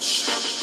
Shh.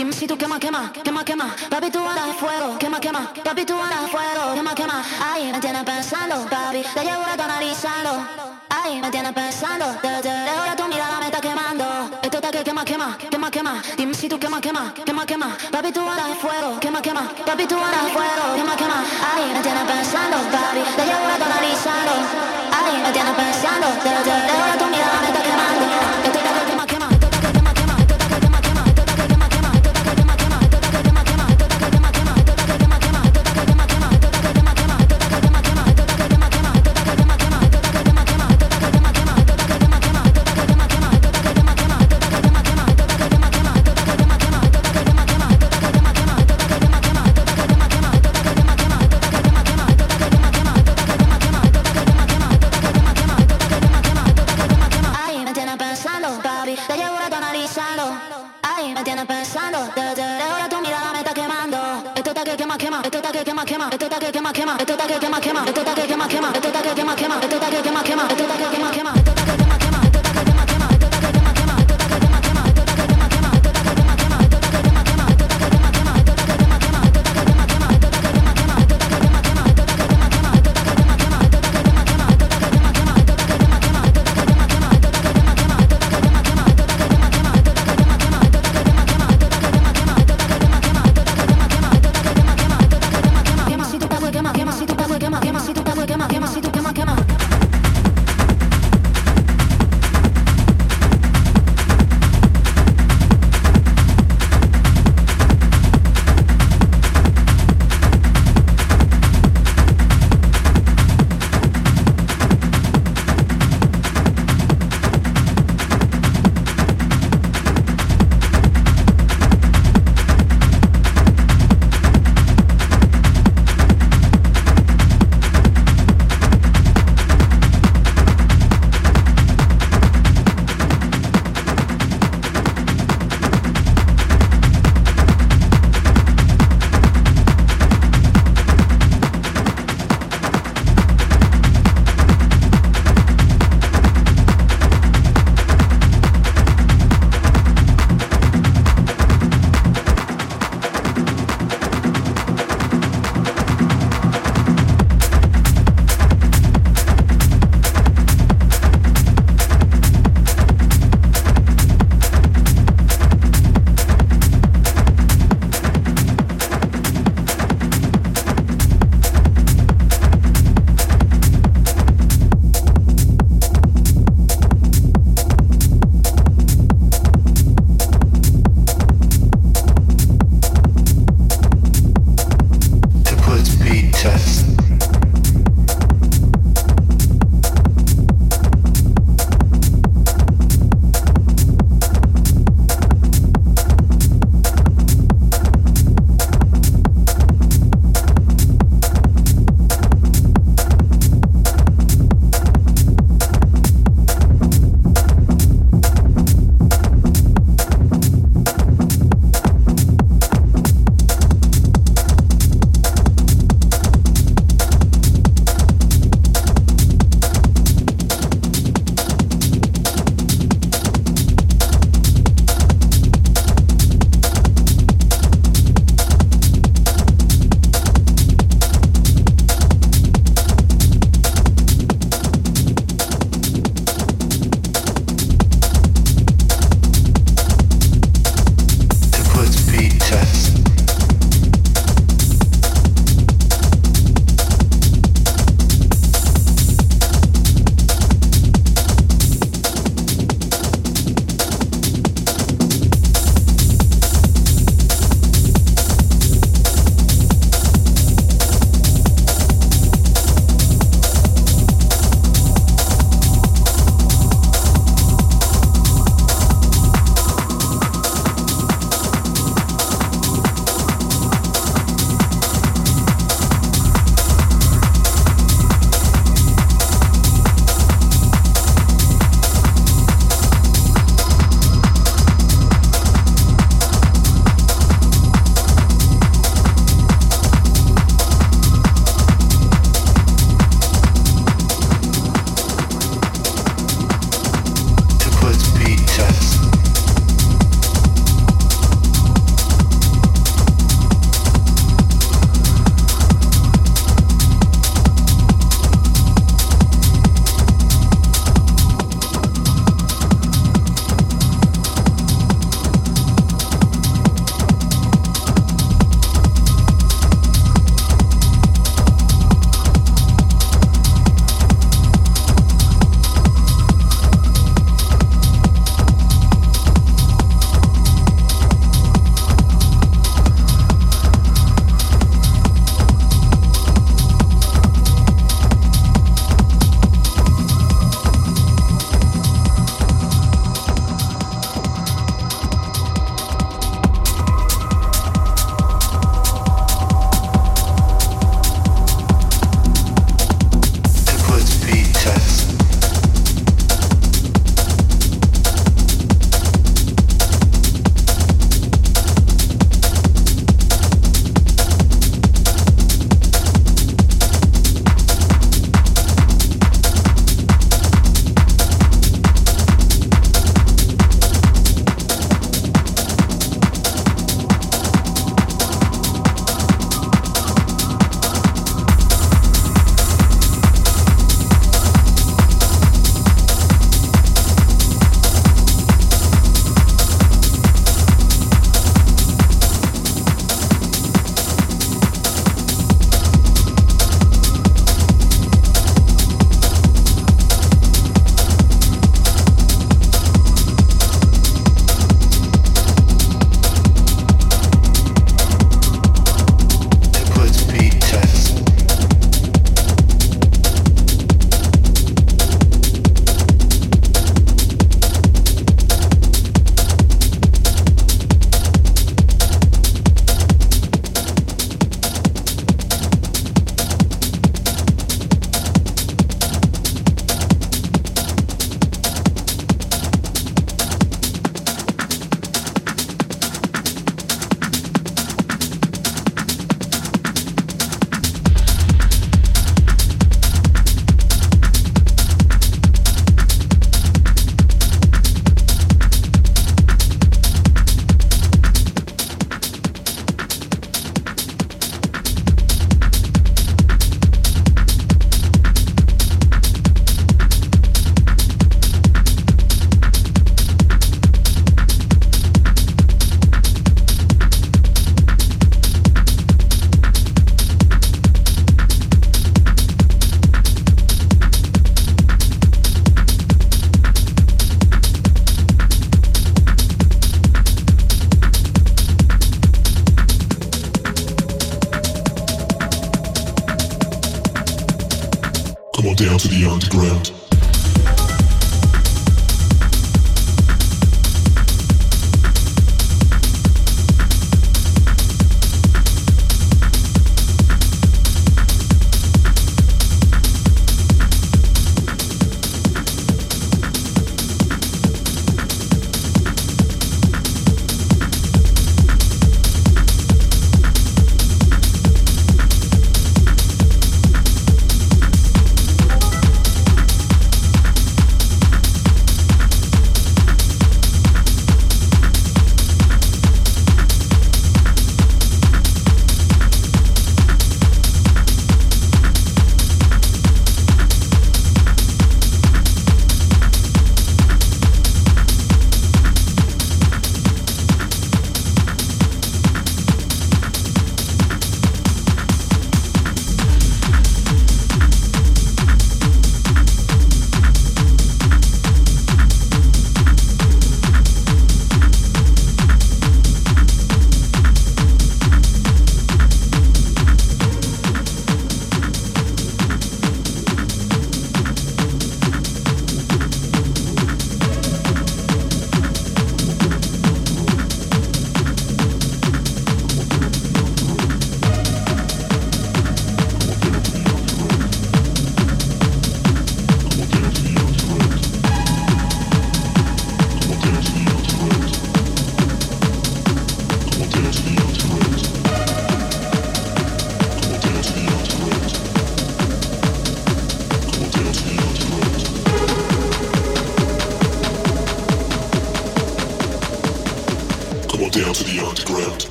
Dime si tú quema, quema, quema, quema. Papi, tú andas de fuego, quema, quema. Papi, tú andas de fuego, quema, quema. Ay, me tienes pensando, papi. Te llevo rato analizando. Ay, me tienes pensando. Desde lejos de tu mirada me está quemando. Esto está que quema, quema, quema, quema. Dime si tú quema, quema, quema, quema. Papi, tú andas de fuego, quema, quema. Papi, tú andas de fuego, quema, quema. Ay, me tienes pensando, papi. Te llevo rato analizando. Ay, me tienes pensando. Desde lejos de tu mirada me está quemando. Esto